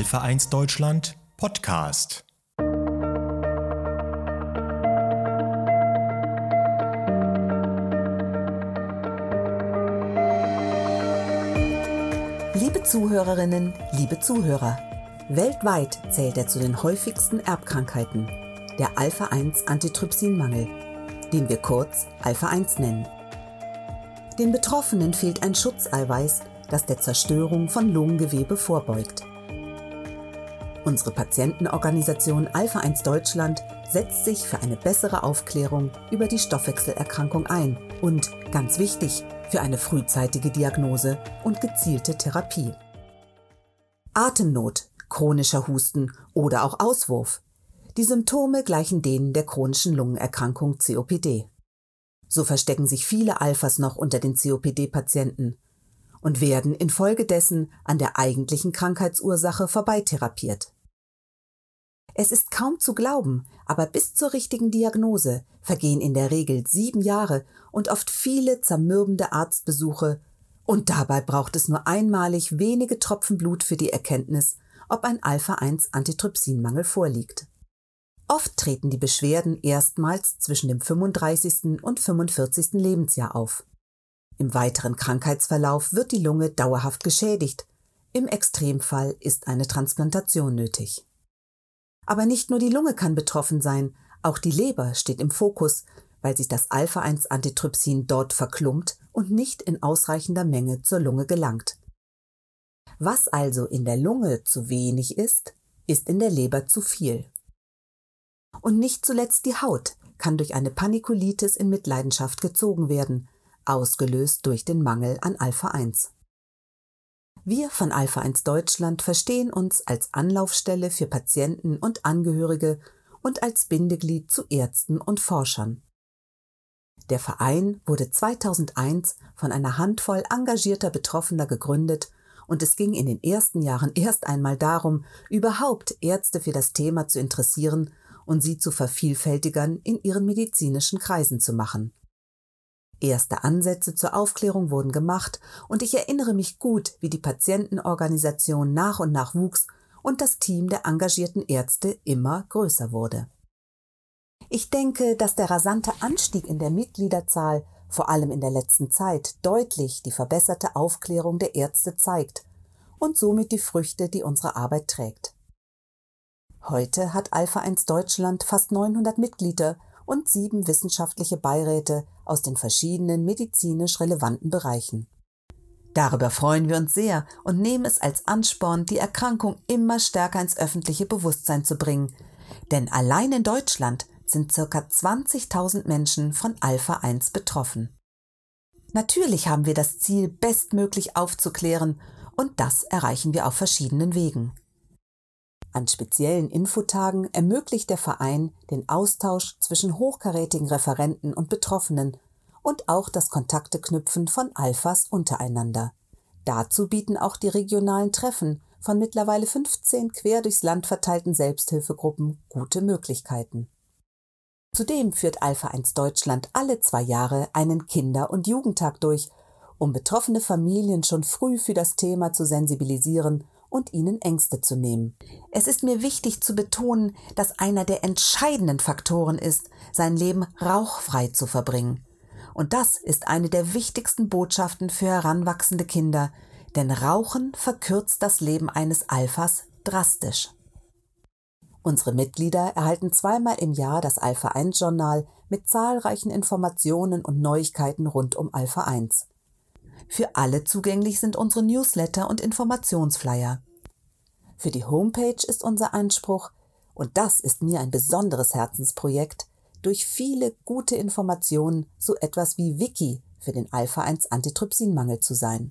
1 Deutschland Podcast. Liebe Zuhörerinnen, liebe Zuhörer, weltweit zählt er zu den häufigsten Erbkrankheiten, der Alpha-1-Antitrypsinmangel, den wir kurz Alpha-1 nennen. Den Betroffenen fehlt ein Schutzeiweiß, das der Zerstörung von Lungengewebe vorbeugt. Unsere Patientenorganisation Alpha 1 Deutschland setzt sich für eine bessere Aufklärung über die Stoffwechselerkrankung ein und, ganz wichtig, für eine frühzeitige Diagnose und gezielte Therapie. Atemnot, chronischer Husten oder auch Auswurf. Die Symptome gleichen denen der chronischen Lungenerkrankung COPD. So verstecken sich viele Alphas noch unter den COPD-Patienten und werden infolgedessen an der eigentlichen Krankheitsursache vorbeitherapiert. Es ist kaum zu glauben, aber bis zur richtigen Diagnose vergehen in der Regel sieben Jahre und oft viele zermürbende Arztbesuche, und dabei braucht es nur einmalig wenige Tropfen Blut für die Erkenntnis, ob ein Alpha-1-Antitrypsinmangel vorliegt. Oft treten die Beschwerden erstmals zwischen dem 35. und 45. Lebensjahr auf. Im weiteren Krankheitsverlauf wird die Lunge dauerhaft geschädigt. Im Extremfall ist eine Transplantation nötig. Aber nicht nur die Lunge kann betroffen sein, auch die Leber steht im Fokus, weil sich das Alpha-1-Antitrypsin dort verklumpt und nicht in ausreichender Menge zur Lunge gelangt. Was also in der Lunge zu wenig ist, ist in der Leber zu viel. Und nicht zuletzt die Haut kann durch eine Panikulitis in Mitleidenschaft gezogen werden, ausgelöst durch den Mangel an Alpha-1. Wir von Alpha-1 Deutschland verstehen uns als Anlaufstelle für Patienten und Angehörige und als Bindeglied zu Ärzten und Forschern. Der Verein wurde 2001 von einer Handvoll engagierter Betroffener gegründet und es ging in den ersten Jahren erst einmal darum, überhaupt Ärzte für das Thema zu interessieren und sie zu Vervielfältigern in ihren medizinischen Kreisen zu machen. Erste Ansätze zur Aufklärung wurden gemacht und ich erinnere mich gut, wie die Patientenorganisation nach und nach wuchs und das Team der engagierten Ärzte immer größer wurde. Ich denke, dass der rasante Anstieg in der Mitgliederzahl, vor allem in der letzten Zeit, deutlich die verbesserte Aufklärung der Ärzte zeigt und somit die Früchte, die unsere Arbeit trägt. Heute hat Alpha 1 Deutschland fast 900 Mitglieder und sieben wissenschaftliche Beiräte aus den verschiedenen medizinisch relevanten Bereichen. Darüber freuen wir uns sehr und nehmen es als Ansporn, die Erkrankung immer stärker ins öffentliche Bewusstsein zu bringen. Denn allein in Deutschland sind ca. 20.000 Menschen von Alpha 1 betroffen. Natürlich haben wir das Ziel, bestmöglich aufzuklären, und das erreichen wir auf verschiedenen Wegen. An speziellen Infotagen ermöglicht der Verein den Austausch zwischen hochkarätigen Referenten und Betroffenen und auch das Kontakteknüpfen von Alphas untereinander. Dazu bieten auch die regionalen Treffen von mittlerweile 15 quer durchs Land verteilten Selbsthilfegruppen gute Möglichkeiten. Zudem führt Alpha 1 Deutschland alle zwei Jahre einen Kinder- und Jugendtag durch, um betroffene Familien schon früh für das Thema zu sensibilisieren und ihnen Ängste zu nehmen. Es ist mir wichtig zu betonen, dass einer der entscheidenden Faktoren ist, sein Leben rauchfrei zu verbringen. Und das ist eine der wichtigsten Botschaften für heranwachsende Kinder, denn Rauchen verkürzt das Leben eines Alphas drastisch. Unsere Mitglieder erhalten zweimal im Jahr das Alpha 1 Journal mit zahlreichen Informationen und Neuigkeiten rund um Alpha 1. Für alle zugänglich sind unsere Newsletter und Informationsflyer. Für die Homepage ist unser Anspruch, und das ist mir ein besonderes Herzensprojekt, durch viele gute Informationen so etwas wie Wiki für den Alpha-1-Antitrypsinmangel zu sein.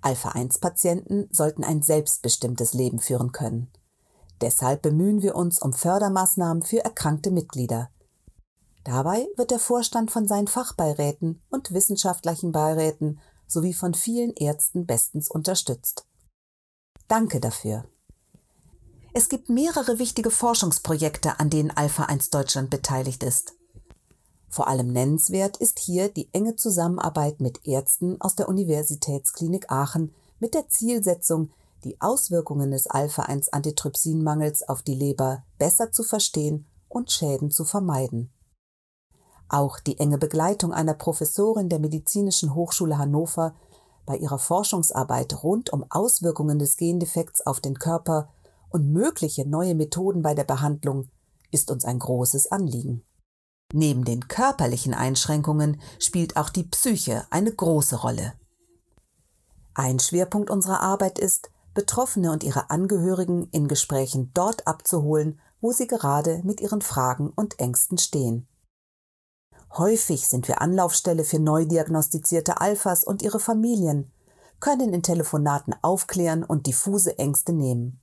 Alpha-1-Patienten sollten ein selbstbestimmtes Leben führen können. Deshalb bemühen wir uns um Fördermaßnahmen für erkrankte Mitglieder. Dabei wird der Vorstand von seinen Fachbeiräten und wissenschaftlichen Beiräten sowie von vielen Ärzten bestens unterstützt. Danke dafür. Es gibt mehrere wichtige Forschungsprojekte, an denen Alpha 1 Deutschland beteiligt ist. Vor allem nennenswert ist hier die enge Zusammenarbeit mit Ärzten aus der Universitätsklinik Aachen mit der Zielsetzung, die Auswirkungen des Alpha-1-Antitrypsinmangels auf die Leber besser zu verstehen und Schäden zu vermeiden. Auch die enge Begleitung einer Professorin der Medizinischen Hochschule Hannover bei ihrer Forschungsarbeit rund um Auswirkungen des Gendefekts auf den Körper und mögliche neue Methoden bei der Behandlung ist uns ein großes Anliegen. Neben den körperlichen Einschränkungen spielt auch die Psyche eine große Rolle. Ein Schwerpunkt unserer Arbeit ist, Betroffene und ihre Angehörigen in Gesprächen dort abzuholen, wo sie gerade mit ihren Fragen und Ängsten stehen. Häufig sind wir Anlaufstelle für neu diagnostizierte Alphas und ihre Familien, können in Telefonaten aufklären und diffuse Ängste nehmen.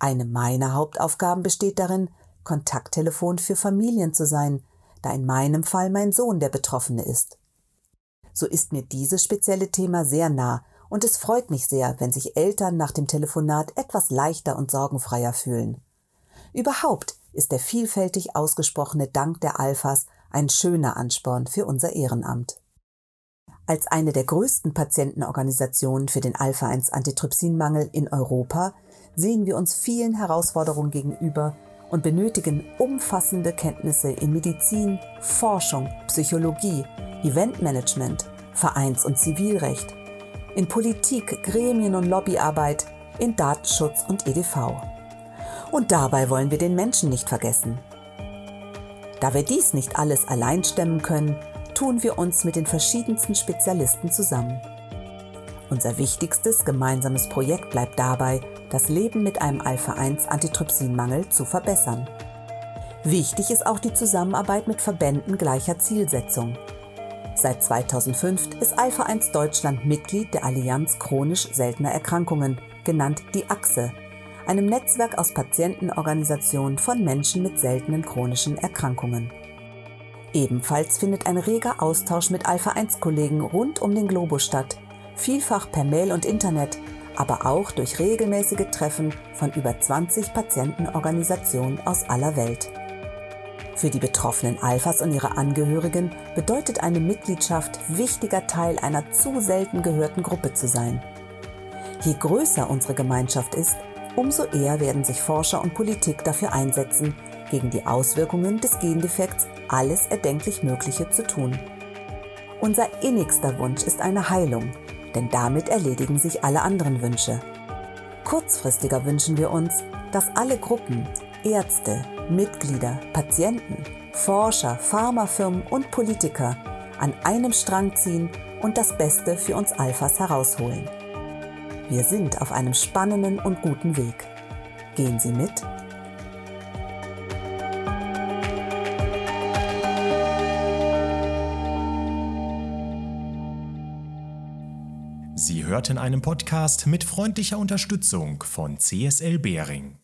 Eine meiner Hauptaufgaben besteht darin, Kontakttelefon für Familien zu sein, da in meinem Fall mein Sohn der Betroffene ist. So ist mir dieses spezielle Thema sehr nah und es freut mich sehr, wenn sich Eltern nach dem Telefonat etwas leichter und sorgenfreier fühlen. Überhaupt ist der vielfältig ausgesprochene Dank der Alphas ein schöner Ansporn für unser Ehrenamt. Als eine der größten Patientenorganisationen für den Alpha-1-Antitrypsinmangel in Europa sehen wir uns vielen Herausforderungen gegenüber und benötigen umfassende Kenntnisse in Medizin, Forschung, Psychologie, Eventmanagement, Vereins- und Zivilrecht, in Politik, Gremien- und Lobbyarbeit, in Datenschutz und EDV. Und dabei wollen wir den Menschen nicht vergessen. Da wir dies nicht alles allein stemmen können, tun wir uns mit den verschiedensten Spezialisten zusammen. Unser wichtigstes gemeinsames Projekt bleibt dabei, das Leben mit einem Alpha-1-Antitrypsinmangel zu verbessern. Wichtig ist auch die Zusammenarbeit mit Verbänden gleicher Zielsetzung. Seit 2005 ist Alpha-1 Deutschland Mitglied der Allianz chronisch seltener Erkrankungen, genannt die Achse, einem Netzwerk aus Patientenorganisationen von Menschen mit seltenen chronischen Erkrankungen. Ebenfalls findet ein reger Austausch mit Alpha-1-Kollegen rund um den Globus statt, vielfach per Mail und Internet, aber auch durch regelmäßige Treffen von über 20 Patientenorganisationen aus aller Welt. Für die betroffenen Alphas und ihre Angehörigen bedeutet eine Mitgliedschaft, wichtiger Teil einer zu selten gehörten Gruppe zu sein. Je größer unsere Gemeinschaft ist, umso eher werden sich Forscher und Politik dafür einsetzen, gegen die Auswirkungen des Gendefekts alles erdenklich Mögliche zu tun. Unser innigster Wunsch ist eine Heilung, denn damit erledigen sich alle anderen Wünsche. Kurzfristiger wünschen wir uns, dass alle Gruppen, Ärzte, Mitglieder, Patienten, Forscher, Pharmafirmen und Politiker an einem Strang ziehen und das Beste für uns Alphas herausholen. Wir sind auf einem spannenden und guten Weg. Gehen Sie mit? Sie hörten einen Podcast mit freundlicher Unterstützung von CSL Behring.